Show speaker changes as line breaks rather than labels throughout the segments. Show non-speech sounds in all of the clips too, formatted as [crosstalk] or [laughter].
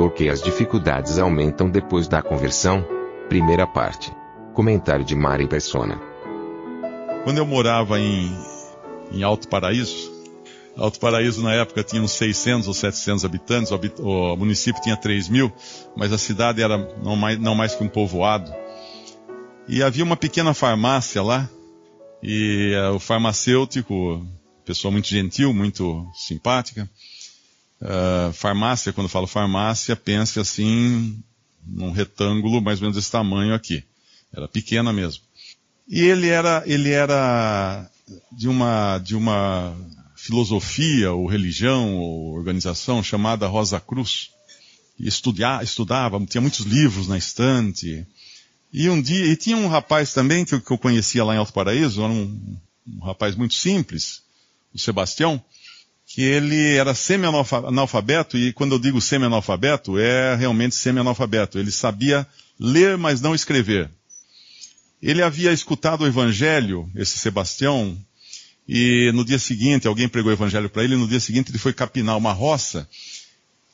Porque as dificuldades aumentam depois da conversão? Primeira parte. Comentário de Mari Persona.
Quando eu morava em, em Alto Paraíso, Alto Paraíso na época tinha uns 600 ou 700 habitantes, o, município tinha 3 mil, mas a cidade era não mais, não mais que um povoado. E havia uma pequena farmácia lá, e uh, o farmacêutico, pessoa muito gentil, muito simpática, uh, farmácia, quando falo farmácia, pense assim, num retângulo mais ou menos desse tamanho aqui. Era pequena mesmo. E ele era, ele era de uma, de uma filosofia ou religião ou organização chamada Rosa Cruz. E estudia, estudava, tinha muitos livros na estante. E um dia, e tinha um rapaz também que eu, que eu conhecia lá em Alto Paraíso, era um, um rapaz muito simples, o Sebastião, que ele era semi-analfabeto, e quando eu digo semi-analfabeto, é realmente semi-analfabeto. Ele sabia ler, mas não escrever. Ele havia escutado o evangelho, esse Sebastião, e no dia seguinte, alguém pregou o evangelho para ele, e no dia seguinte ele foi capinar uma roça.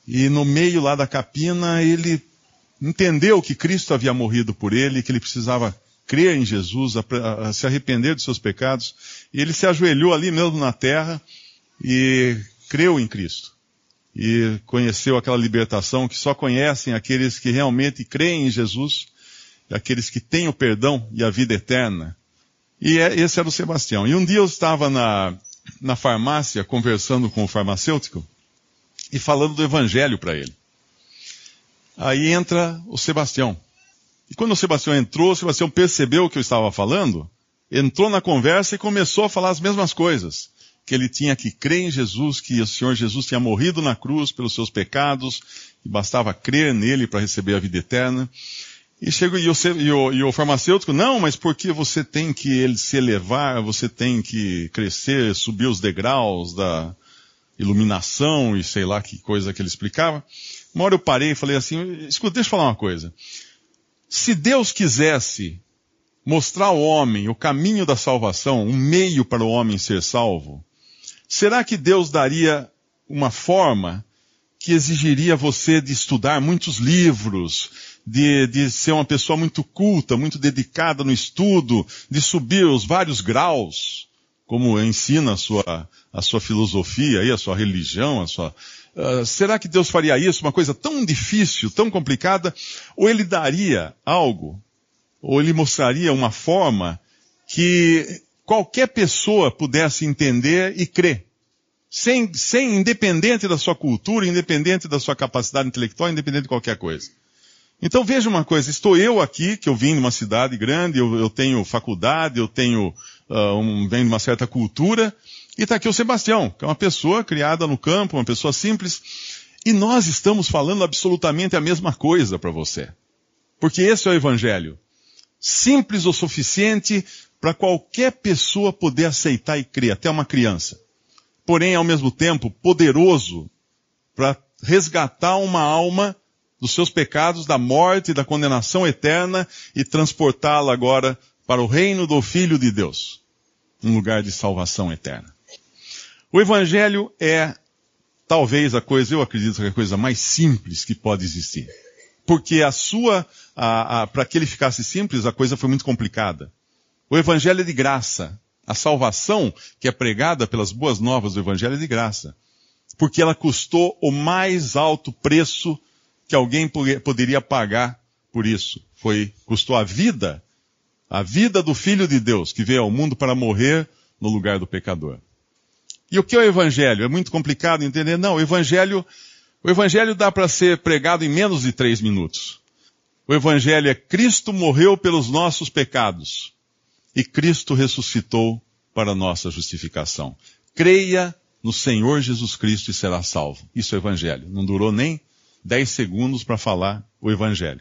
E no meio lá da capina, ele entendeu que Cristo havia morrido por ele, que ele precisava crer em Jesus, a, a, se arrepender dos seus pecados. E ele se ajoelhou ali mesmo na terra e creu em Cristo. E conheceu aquela libertação que só conhecem aqueles que realmente creem em Jesus, aqueles que têm o perdão e a vida eterna. E é, esse era o Sebastião. E um dia eu estava na, na farmácia conversando com o farmacêutico e falando do evangelho para ele. Aí entra o Sebastião. E quando o Sebastião entrou, o Sebastião percebeu o que eu estava falando, entrou na conversa e começou a falar as mesmas coisas. Que ele tinha que crer em Jesus, que o Senhor Jesus tinha morrido na cruz pelos seus pecados, e bastava crer nele para receber a vida eterna. E, chega, e, o, e, o, farmacêutico, não, mas porque você tem que ele se elevar, você tem que crescer, subir os degraus da iluminação e sei lá que coisa que ele explicava. Uma hora eu parei e falei assim, escuta, deixa eu falar uma coisa. Se Deus quisesse mostrar ao homem o caminho da salvação, um meio para o homem ser salvo, será que Deus daria uma forma que exigiria você de estudar muitos livros, de, de ser uma pessoa muito culta, muito dedicada no estudo, de subir os vários graus, como ensina a sua, a sua filosofia e a sua religião, a sua, uh, será que Deus faria isso, uma coisa tão difícil, tão complicada, ou ele daria algo, ou ele mostraria uma forma que qualquer pessoa pudesse entender e crer? Sem, sem, independente da sua cultura, independente da sua capacidade intelectual, independente de qualquer coisa. Então veja uma coisa, estou eu aqui, que eu vim de uma cidade grande, eu, eu tenho faculdade, eu tenho, uh, um, venho de uma certa cultura, e está aqui o Sebastião, que é uma pessoa criada no campo, uma pessoa simples, e nós estamos falando absolutamente a mesma coisa para você. Porque esse é o Evangelho. Simples o suficiente para qualquer pessoa poder aceitar e crer, até uma criança. Porém, ao mesmo tempo, poderoso para resgatar uma alma dos seus pecados, da morte e da condenação eterna e transportá-la agora para o reino do Filho de Deus, um lugar de salvação eterna. O Evangelho é talvez a coisa, eu acredito que é a coisa mais simples que pode existir. Porque a sua, para que ele ficasse simples, a coisa foi muito complicada. O Evangelho é de graça. A salvação que é pregada pelas boas novas do Evangelho é de graça. Porque ela custou o mais alto preço que alguém poderia pagar por isso. Foi, custou a vida, a vida do Filho de Deus, que veio ao mundo para morrer no lugar do pecador. E o que é o Evangelho? É muito complicado entender? Não, o Evangelho, o Evangelho dá para ser pregado em menos de três minutos. O Evangelho é Cristo morreu pelos nossos pecados e Cristo ressuscitou para nossa justificação. Creia no Senhor Jesus Cristo e será salvo. Isso é o Evangelho. Não durou nem 10 segundos para falar o Evangelho.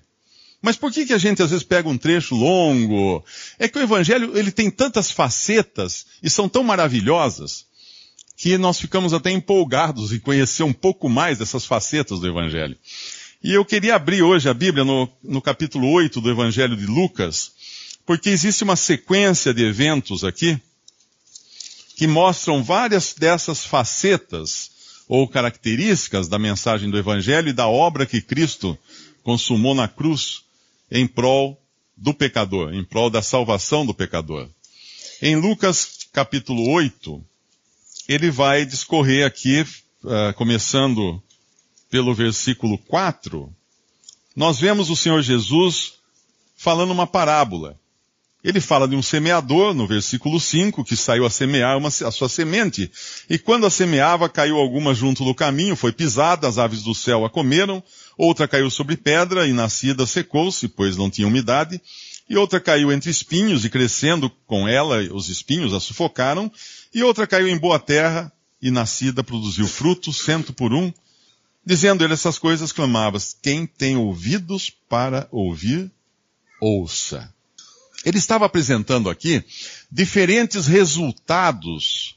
Mas por que, que a gente às vezes pega um trecho longo? É que o Evangelho ele tem tantas facetas e são tão maravilhosas que nós ficamos até empolgados em conhecer um pouco mais dessas facetas do Evangelho. E eu queria abrir hoje a Bíblia no, no capítulo 8 do Evangelho de Lucas, porque existe uma sequência de eventos aqui que mostram várias dessas facetas ou características da mensagem do Evangelho e da obra que Cristo consumou na cruz em prol do pecador, em prol da salvação do pecador. Em Lucas capítulo 8, ele vai discorrer aqui, uh, começando pelo versículo 4, nós vemos o Senhor Jesus falando uma parábola. Ele fala de um semeador, no versículo 5, que saiu a semear uma, a sua semente. E quando a semeava, caiu alguma junto do caminho, foi pisada, as aves do céu a comeram. Outra caiu sobre pedra, e nascida secou-se, pois não tinha umidade. E outra caiu entre espinhos, e crescendo com ela, os espinhos a sufocaram. E outra caiu em boa terra, e nascida produziu fruto, cento por um. Dizendo ele essas coisas, clamava: Quem tem ouvidos para ouvir, ouça. Ele estava apresentando aqui diferentes resultados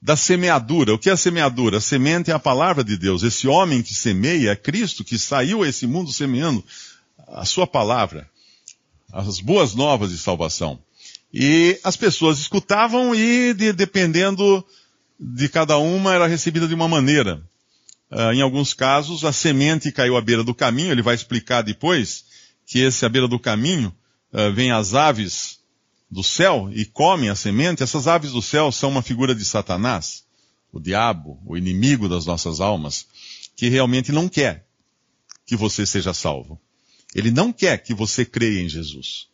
da semeadura. O que é a semeadura? A semente é a palavra de Deus. Esse homem que semeia é Cristo, que saiu a esse mundo semeando a sua palavra, as boas novas de salvação. E as pessoas escutavam e, de, dependendo de cada uma, era recebida de uma maneira. Uh, em alguns casos, a semente caiu à beira do caminho, ele vai explicar depois que esse à beira do caminho uh, vem as aves do céu e comem a semente. Essas aves do céu são uma figura de Satanás, o diabo, o inimigo das nossas almas, que realmente não quer que você seja salvo. Ele não quer que você creia em Jesus.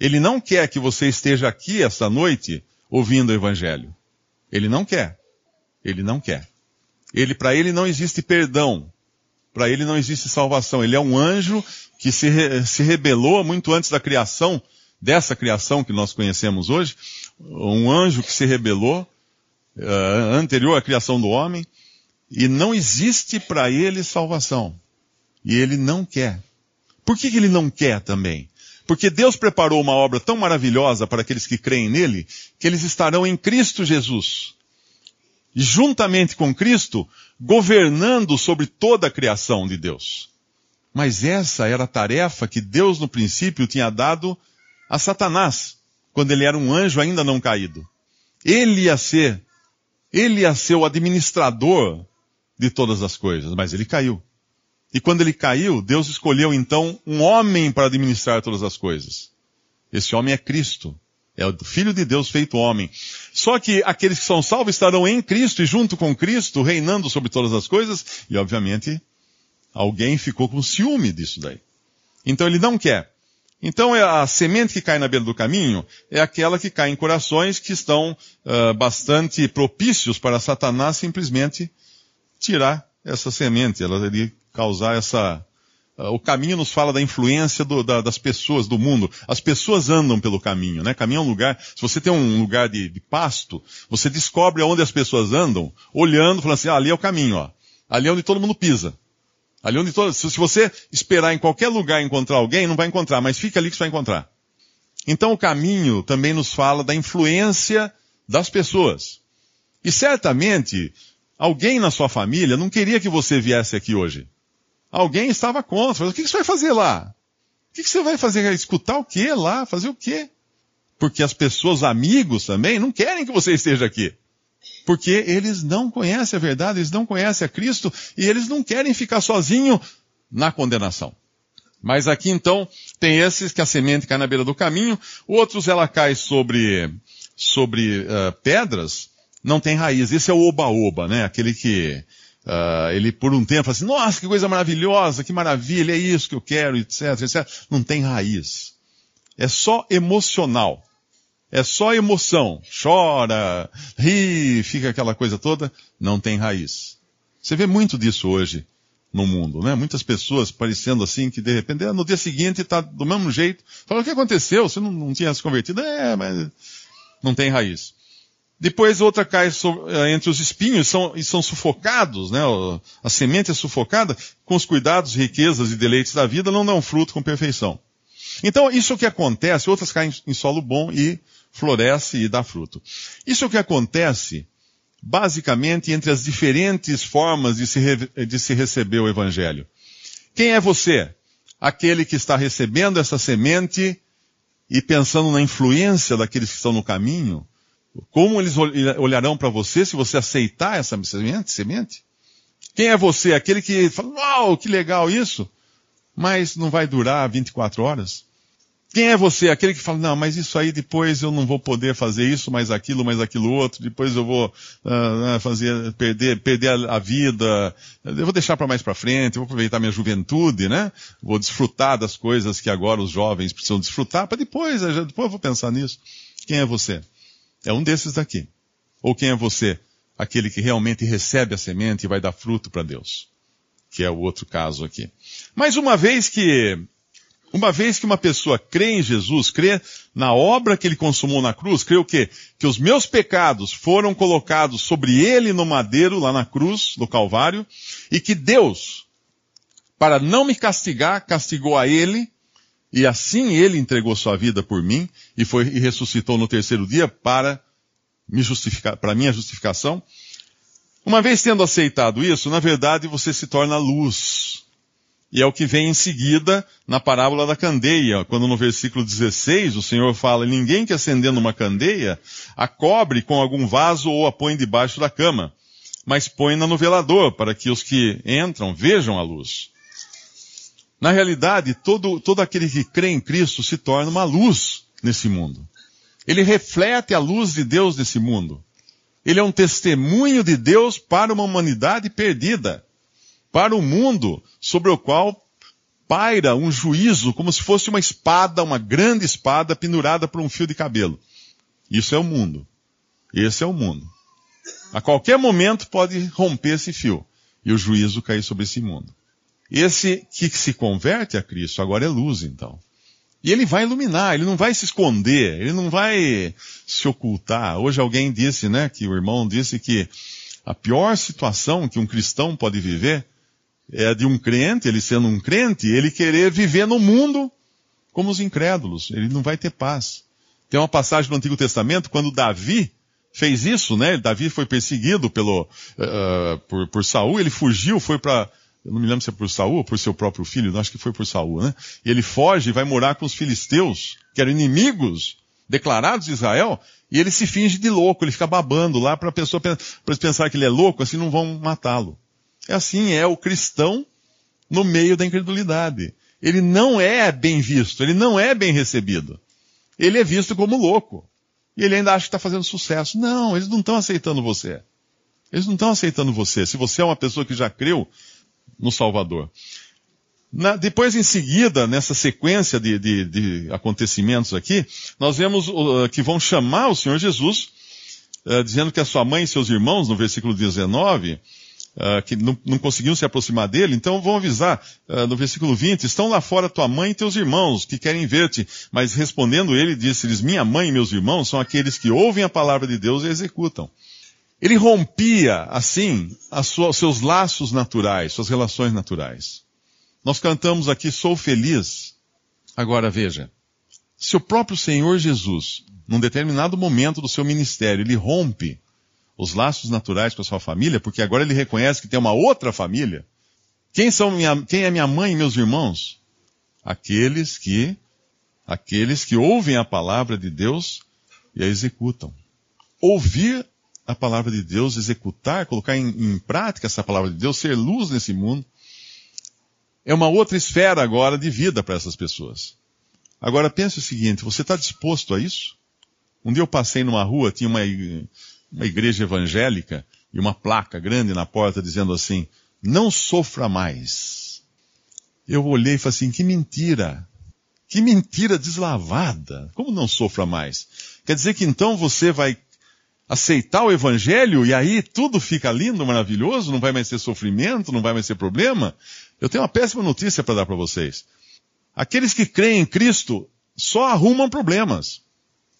Ele não quer que você esteja aqui esta noite ouvindo o Evangelho. Ele não quer. Ele não quer. Ele, para ele não existe perdão. Para ele não existe salvação. Ele é um anjo que se, re, se rebelou muito antes da criação, dessa criação que nós conhecemos hoje. Um anjo que se rebelou, uh, anterior à criação do homem. E não existe para ele salvação. E ele não quer. Por que, que ele não quer também? Porque Deus preparou uma obra tão maravilhosa para aqueles que creem nele, que eles estarão em Cristo Jesus. E juntamente com Cristo, governando sobre toda a criação de Deus. Mas essa era a tarefa que Deus no princípio tinha dado a Satanás, quando ele era um anjo ainda não caído. Ele ia ser, ele ia ser o administrador de todas as coisas, mas ele caiu. E quando ele caiu, Deus escolheu então um homem para administrar todas as coisas. Esse homem é Cristo. É o Filho de Deus feito homem. Só que aqueles que são salvos estarão em Cristo e junto com Cristo, reinando sobre todas as coisas, e obviamente alguém ficou com ciúme disso daí. Então ele não quer. Então é a semente que cai na beira do caminho é aquela que cai em corações que estão uh, bastante propícios para Satanás simplesmente tirar essa semente. Ela iria causar essa, ah, o caminho nos fala da influência do, da, das pessoas, do mundo. As pessoas andam pelo caminho, né? Caminho é um lugar, se você tem um lugar de, de pasto, você descobre aonde as pessoas andam, olhando, falando assim, ah, ali é o caminho, ó. Ali é onde todo mundo pisa. Ali onde todo, se, você esperar em qualquer lugar encontrar alguém, não vai encontrar, mas fica ali que você vai encontrar. Então o caminho também nos fala da influência das pessoas. E certamente, alguém na sua família não queria que você viesse aqui hoje. Alguém estava contra. O que você vai fazer lá? O que você vai fazer? Escutar o que lá? Fazer o quê? Porque as pessoas, amigos também, não querem que você [laughs] esteja aqui. Porque eles não conhecem a verdade, eles não conhecem a Cristo e eles não querem ficar sozinhos na condenação. Mas aqui então tem esses que a semente cai na beira do caminho, outros ela cai sobre, sobre uh, pedras, não tem raiz. Esse é o oba-oba, né? Aquele que Uh, ele por um tempo fala assim, nossa, que coisa maravilhosa, que maravilha, é isso que eu quero, etc, etc. Não tem raiz. É só emocional. É só emoção. Chora, ri, fica aquela coisa toda. Não tem raiz. Você vê muito disso hoje no mundo, né? Muitas pessoas parecendo assim que de repente no dia seguinte está do mesmo jeito. Fala, o que aconteceu? Você não, não tinha se convertido? É, mas não tem raiz. Depois outra cai entre os espinhos são, e são sufocados, né? A semente é sufocada com os cuidados, riquezas e deleites da vida, não dão fruto com perfeição. Então, isso que acontece, outras caem em solo bom e floresce e dá fruto. Isso é o que acontece, basicamente, entre as diferentes formas de se, de se receber o Evangelho. Quem é você? Aquele que está recebendo essa semente e pensando na influência daqueles que estão no caminho? Como eles olharão para você se você aceitar essa semente? Quem é você? Aquele que fala, uau, que legal isso, mas não vai durar 24 horas? Quem é você? Aquele que fala, não, mas isso aí depois eu não vou poder fazer isso, mais aquilo, mais aquilo outro, depois eu vou uh, fazer, perder, perder a, a, vida, eu vou deixar para mais para frente, vou aproveitar minha juventude, né? Vou desfrutar das coisas que agora os jovens precisam desfrutar, para depois, depois eu vou pensar nisso. Quem é você? É um desses daqui. Ou quem é você? Aquele que realmente recebe a semente e vai dar fruto para Deus. Que é o outro caso aqui. Mas uma vez que, uma vez que uma pessoa crê em Jesus, crê na obra que ele consumou na cruz, crê o quê? Que os meus pecados foram colocados sobre ele no madeiro, lá na cruz, no Calvário, e que Deus, para não me castigar, castigou a ele e assim ele entregou sua vida por mim e foi e ressuscitou no terceiro dia para me justificar, para minha justificação. Uma vez tendo aceitado isso, na verdade você se torna luz. E é o que vem em seguida na parábola da candeia, quando no versículo 16 o Senhor fala: Ninguém que acendendo uma candeia a cobre com algum vaso ou a põe debaixo da cama, mas põe-na no velador, para que os que entram vejam a luz. Na realidade, todo, todo aquele que crê em Cristo se torna uma luz nesse mundo. Ele reflete a luz de Deus nesse mundo. Ele é um testemunho de Deus para uma humanidade perdida, para o mundo sobre o qual paira um juízo como se fosse uma espada, uma grande espada pendurada por um fio de cabelo. Isso é o mundo. Esse é o mundo. A qualquer momento pode romper esse fio e o juízo cair sobre esse mundo. Esse que se converte a Cristo agora é luz, então. E ele vai iluminar, ele não vai se esconder, ele não vai se ocultar. Hoje alguém disse, né, que o irmão disse que a pior situação que um cristão pode viver é de um crente, ele sendo um crente, ele querer viver no mundo como os incrédulos. Ele não vai ter paz. Tem uma passagem no Antigo Testamento, quando Davi fez isso, né? Davi foi perseguido pelo, uh, por, por Saul, ele fugiu, foi para eu não me lembro se é por Saul ou por seu próprio filho, acho que foi por Saul, né? E ele foge e vai morar com os filisteus, que eram inimigos declarados de Israel, e ele se finge de louco, ele fica babando lá para a pessoa para pensar que ele é louco, assim não vão matá-lo. É assim, é o cristão no meio da incredulidade. Ele não é bem visto, ele não é bem recebido. Ele é visto como louco. E ele ainda acha que está fazendo sucesso. Não, eles não estão aceitando você. Eles não estão aceitando você. Se você é uma pessoa que já creu no Salvador. Na, depois, em seguida, nessa sequência de, de, de acontecimentos aqui, nós vemos uh, que vão chamar o Senhor Jesus, uh, dizendo que a sua mãe e seus irmãos, no versículo 19, uh, que não, não, conseguiam se aproximar dele, então vão avisar, no versículo 20, estão lá fora tua mãe e teus irmãos, que querem ver-te. Mas respondendo ele, disse-lhes, minha mãe e meus irmãos são aqueles que ouvem a palavra de Deus e executam. Ele rompia, assim, sua, seus laços naturais, suas relações naturais. Nós cantamos aqui, sou feliz. Agora veja, se o próprio Senhor Jesus, num determinado momento do seu ministério, ele rompe os laços naturais com a sua família, porque agora ele reconhece que tem uma outra família. Quem são minha, quem é minha mãe e meus irmãos? Aqueles que, aqueles que ouvem a palavra de Deus e a executam. Ouvir a palavra de Deus, executar, colocar em, em prática essa palavra de Deus, ser luz nesse mundo, é uma outra esfera agora de vida para essas pessoas. Agora pense o seguinte, você está disposto a isso? Um dia eu passei numa rua, tinha uma, uma igreja evangélica e uma placa grande na porta dizendo assim, não sofra mais. Eu olhei e falei assim, que mentira. Que mentira deslavada. Como não sofra mais? Quer dizer que então você vai aceitar o evangelho e aí tudo fica lindo, maravilhoso, não vai mais ser sofrimento, não vai mais ser problema. Eu tenho uma péssima notícia para dar para vocês. Aqueles que creem em Cristo só arrumam problemas.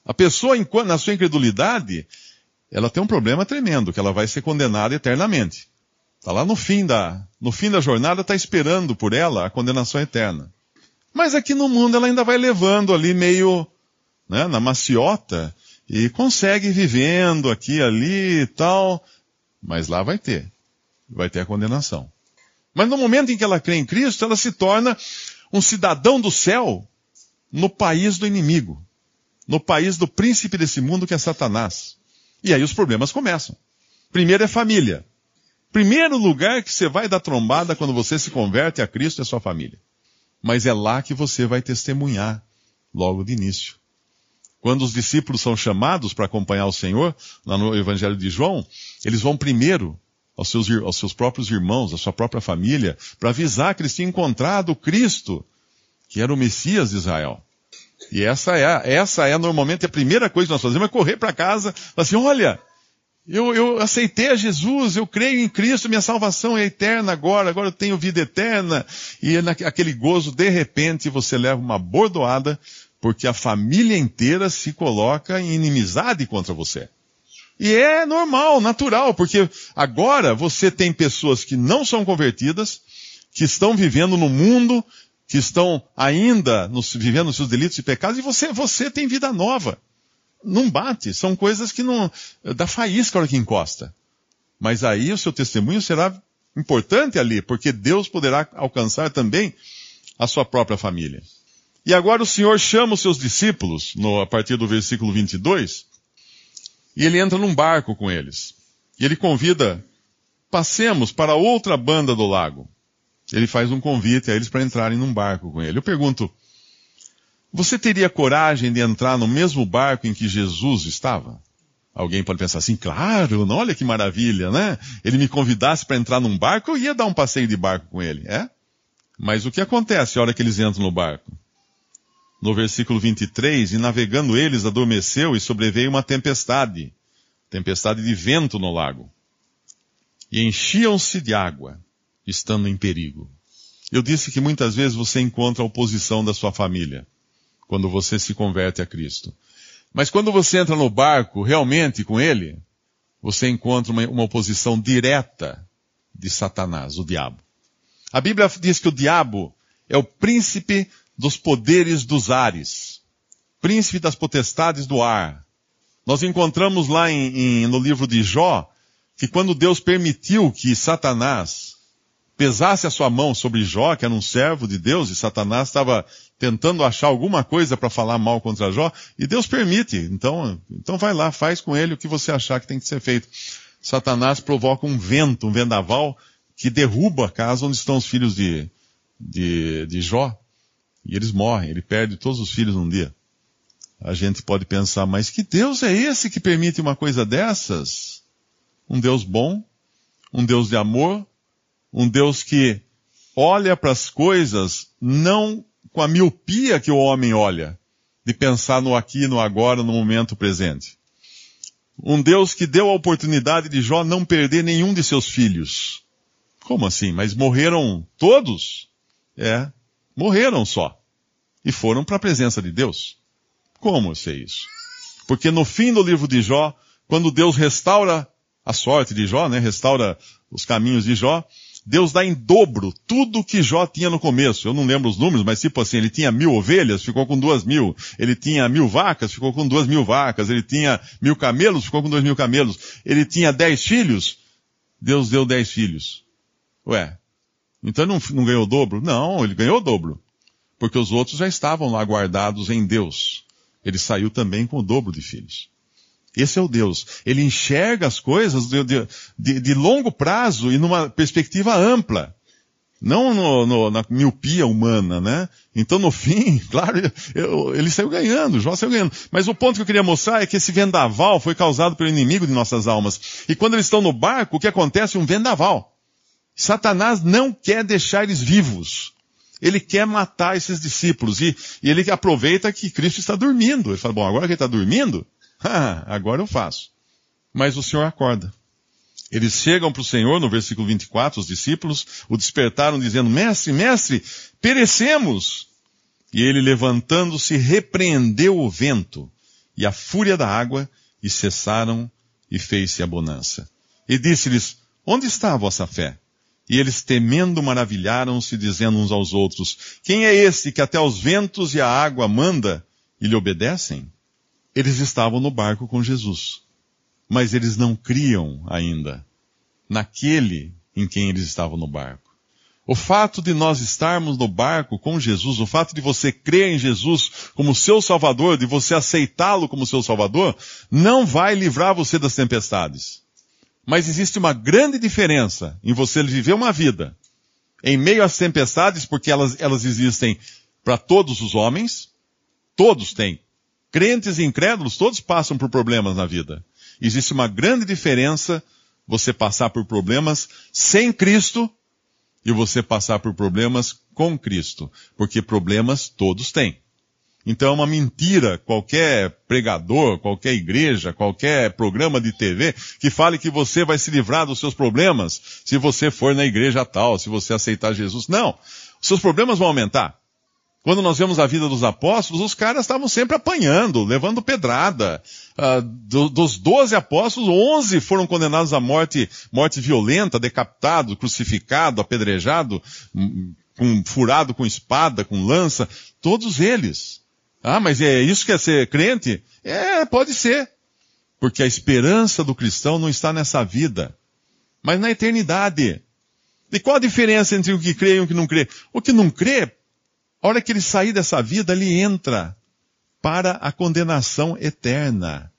A pessoa, na sua incredulidade, ela tem um problema tremendo, que ela vai ser condenada eternamente. Está lá no fim da, no fim da jornada, está esperando por ela a condenação eterna. Mas aqui no mundo ela ainda vai levando ali meio, né, na maciota, e consegue vivendo aqui, ali e tal, mas lá vai ter. Vai ter a condenação. Mas no momento em que ela crê em Cristo, ela se torna um cidadão do céu no país do inimigo. No país do príncipe desse mundo que é Satanás. E aí os problemas começam. Primeiro é família. Primeiro lugar que você vai dar trombada quando você se converte a Cristo é sua família. Mas é lá que você vai testemunhar logo de início. Quando os discípulos são chamados para acompanhar o Senhor, lá no Evangelho de João, eles vão primeiro aos seus, aos seus próprios irmãos, à sua própria família, para avisar que eles tinham encontrado Cristo, que era o Messias de Israel. E essa é, essa é normalmente a primeira coisa que nós fazemos, é correr para casa, falar assim, olha, eu, eu aceitei a Jesus, eu creio em Cristo, minha salvação é eterna agora, agora eu tenho vida eterna. E naquele gozo, de repente, você leva uma bordoada, porque a família inteira se coloca em inimizade contra você. E é normal, natural, porque agora você tem pessoas que não são convertidas, que estão vivendo no mundo, que estão ainda nos, vivendo os seus delitos e pecados, e você, você tem vida nova. Não bate, são coisas que não, dá faísca a hora que encosta. Mas aí o seu testemunho será importante ali, porque Deus poderá alcançar também a sua própria família. E agora o Senhor chama os seus discípulos, no, a partir do versículo 22, e ele entra num barco com eles. E ele convida, passemos para outra banda do lago. Ele faz um convite a eles para entrarem num barco com ele. Eu pergunto, você teria coragem de entrar no mesmo barco em que Jesus estava? Alguém pode pensar assim, claro, olha que maravilha, né? Ele me convidasse para entrar num barco, eu ia dar um passeio de barco com ele, é? Mas o que acontece a hora que eles entram no barco? no versículo 23, e navegando eles adormeceu e sobreveio uma tempestade, tempestade de vento no lago. E enchiam-se de água, estando em perigo. Eu disse que muitas vezes você encontra a oposição da sua família, quando você se converte a Cristo. Mas quando você entra no barco realmente com ele, você encontra uma, uma oposição direta de Satanás, o diabo. A Bíblia diz que o diabo é o príncipe dos poderes dos ares, príncipe das potestades do ar. Nós encontramos lá em, em, no livro de Jó que quando Deus permitiu que Satanás pesasse a sua mão sobre Jó, que era um servo de Deus, e Satanás estava tentando achar alguma coisa para falar mal contra Jó, e Deus permite. Então, então vai lá, faz com ele o que você achar que tem que ser feito. Satanás provoca um vento, um vendaval, que derruba a casa onde estão os filhos de, de, de Jó. E eles morrem, ele perde todos os filhos num dia. A gente pode pensar, mas que Deus é esse que permite uma coisa dessas? Um Deus bom, um Deus de amor, um Deus que olha para as coisas não com a miopia que o homem olha, de pensar no aqui, no agora, no momento presente. Um Deus que deu a oportunidade de Jó não perder nenhum de seus filhos. Como assim? Mas morreram todos? É, Morreram só. E foram para a presença de Deus. Como eu sei isso? Porque no fim do livro de Jó, quando Deus restaura a sorte de Jó, né, restaura os caminhos de Jó, Deus dá em dobro tudo que Jó tinha no começo. Eu não lembro os números, mas tipo assim, ele tinha mil ovelhas, ficou com duas mil. Ele tinha mil vacas, ficou com duas mil vacas. Ele tinha mil camelos, ficou com dois mil camelos. Ele tinha dez filhos, Deus deu dez filhos. Ué, então não, não ganhou o dobro? Não, ele ganhou o dobro. Porque os outros já estavam lá guardados em Deus. Ele saiu também com o dobro de filhos. Esse é o Deus. Ele enxerga as coisas de, de, de longo prazo e numa perspectiva ampla. Não no, no, na miopia humana, né? Então, no [laughs] fim, claro, eu, ele saiu ganhando, Jó saiu ganhando. Mas o ponto que eu queria mostrar é que esse vendaval foi causado pelo inimigo de nossas almas. E quando eles estão no barco, o que acontece? Um vendaval. Satanás não quer deixar eles vivos. Ele quer matar esses discípulos. E, e ele aproveita que Cristo está dormindo. Ele fala, bom, agora que ele está dormindo, [laughs] agora eu faço. Mas o Senhor acorda. Eles chegam para o Senhor, no versículo 24, os discípulos o despertaram dizendo, mestre, mestre, perecemos. E ele levantando-se repreendeu o vento e a fúria da água e cessaram e fez-se a bonança. E disse-lhes, onde está a vossa fé? E eles temendo maravilharam-se, dizendo uns aos outros, quem é este que até os ventos e a água manda e lhe obedecem? Eles estavam no barco com Jesus, mas eles não criam ainda naquele em quem eles estavam no barco. O fato de nós estarmos no barco com Jesus, o fato de você crer em Jesus como seu Salvador, de você aceitá-lo como seu Salvador, não vai livrar você das tempestades. Mas existe uma grande diferença em você viver uma vida em meio às tempestades, porque elas, elas existem para todos os homens, todos têm. Crentes e incrédulos, todos passam por problemas na vida. Existe uma grande diferença você passar por problemas sem Cristo e você passar por problemas com Cristo, porque problemas todos têm. Então é uma mentira qualquer pregador, qualquer igreja, qualquer programa de TV que fale que você vai se livrar dos seus problemas se você for na igreja tal, se você aceitar Jesus. Não. Seus problemas vão aumentar. Quando nós vemos a vida dos apóstolos, os caras estavam sempre apanhando, levando pedrada. Uh, do, dos doze apóstolos, onze foram condenados à morte, morte violenta, decapitado, crucificado, apedrejado, um, com, furado com espada, com lança. Todos eles. Ah, mas é isso que é ser crente? É, pode ser. Porque a esperança do cristão não está nessa vida, mas na eternidade. E qual a diferença entre o que crê e o que não crê? O que não crê a hora que ele sair dessa vida, ele entra para a condenação eterna.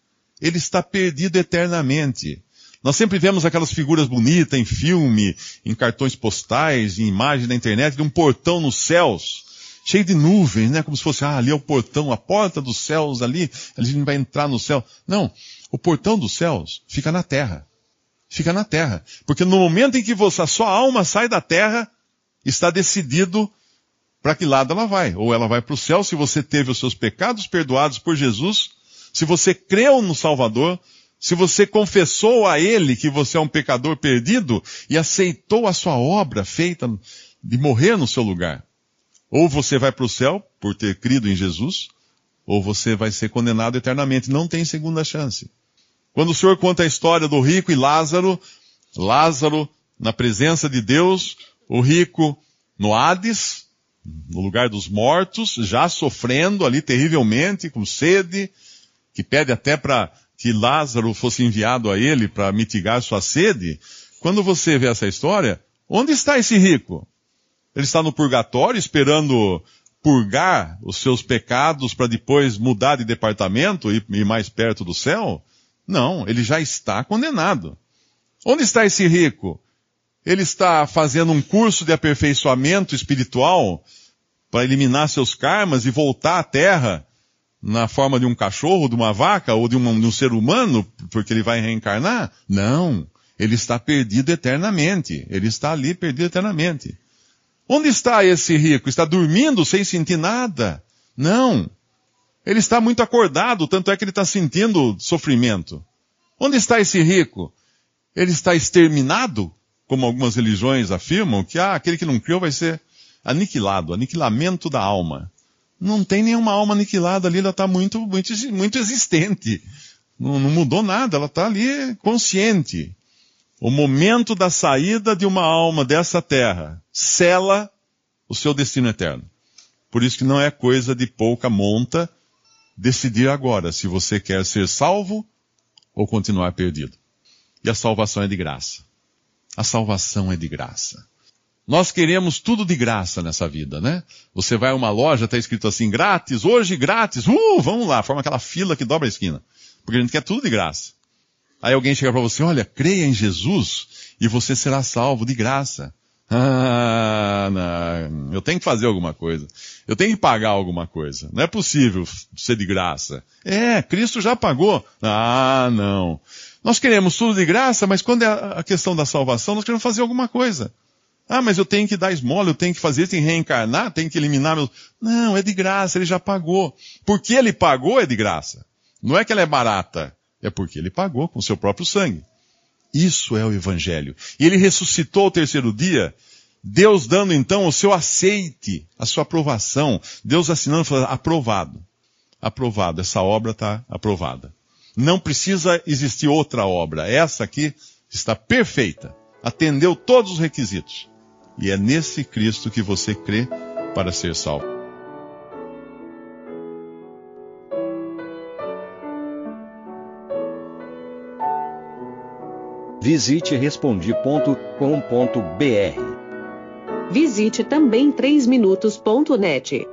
Ele está perdido eternamente. Nós sempre vemos aquelas figuras bonitas em filme, em cartões postais, em imagem na internet, de um portão nos céus, cheio de nuvens, né? Como se fosse, ah, ali é o portão, a porta dos céus ali, a gente vai entrar no céu. Não, o portão dos céus fica na terra. Fica na terra. Porque no momento em que você, a sua alma sai da terra, está decidido para que lado ela vai. Ou ela vai para o céu se você teve os seus pecados perdoados por Jesus, se você creu no Salvador, se você confessou a Ele que você é um pecador perdido e aceitou a sua obra feita de morrer no seu lugar. Ou você vai para o céu por ter crido em Jesus, ou você vai ser condenado eternamente. Não tem segunda chance. Quando o Senhor conta a história do rico e Lázaro, Lázaro na presença de Deus, o rico no Hades, no lugar dos mortos, já sofrendo ali terrivelmente, com sede, que pede até para que Lázaro fosse enviado a ele para mitigar sua sede. Quando você vê essa história, onde está esse rico? Ele está no purgatório esperando purgar os seus pecados para depois mudar de departamento e ir mais perto do céu? Não, ele já está condenado. Onde está esse rico? Ele está fazendo um curso de aperfeiçoamento espiritual para eliminar seus karmas e voltar à Terra na forma de um cachorro, de uma vaca ou de um, de um ser humano, porque ele vai reencarnar? Não. Ele está perdido eternamente. Ele está ali perdido eternamente. Onde está esse rico? Está dormindo sem sentir nada? Não. Ele está muito acordado, tanto é que ele está sentindo sofrimento. Onde está esse rico? Ele está exterminado? como algumas religiões afirmam, que ah, aquele que não criou vai ser aniquilado, aniquilamento da alma. Não tem nenhuma alma aniquilada ali, ela está muito, muito, muito existente. Não, não mudou nada, ela está ali consciente. O momento da saída de uma alma dessa terra cela o seu destino eterno. Por isso que não é coisa de pouca monta decidir agora se você quer ser salvo ou continuar perdido. E a salvação é de graça. A salvação é de graça. Nós queremos tudo de graça nessa vida, né? Você vai a uma loja, está escrito assim, grátis, hoje grátis, uh, vamos lá, forma aquela fila que dobra a esquina. Porque a gente quer tudo de graça. Aí alguém chega para você, olha, creia em Jesus e você será salvo de graça. Ah, não, eu tenho que fazer alguma coisa. Eu tenho que pagar alguma coisa. Não é possível ser de graça. É, Cristo já pagou. Ah, não. Nós queremos tudo de graça, mas quando é a questão da salvação, nós queremos fazer alguma coisa. Ah, mas eu tenho que dar esmola, eu tenho que fazer, tenho que reencarnar, tenho que eliminar meus... Não, é de graça, ele já pagou. Porque ele pagou é de graça. Não é que ela é barata, é porque ele pagou com seu próprio sangue. Isso é o Evangelho. E ele ressuscitou ao terceiro dia, Deus dando então o seu aceite, a sua aprovação. Deus assinando, falando, aprovado. Aprovado, essa obra está aprovada. Não precisa existir outra obra. Essa aqui está perfeita. Atendeu todos os requisitos. E é nesse Cristo que você crê para ser salvo.
Visite respondi.com.br.
Visite também 3minutos.net.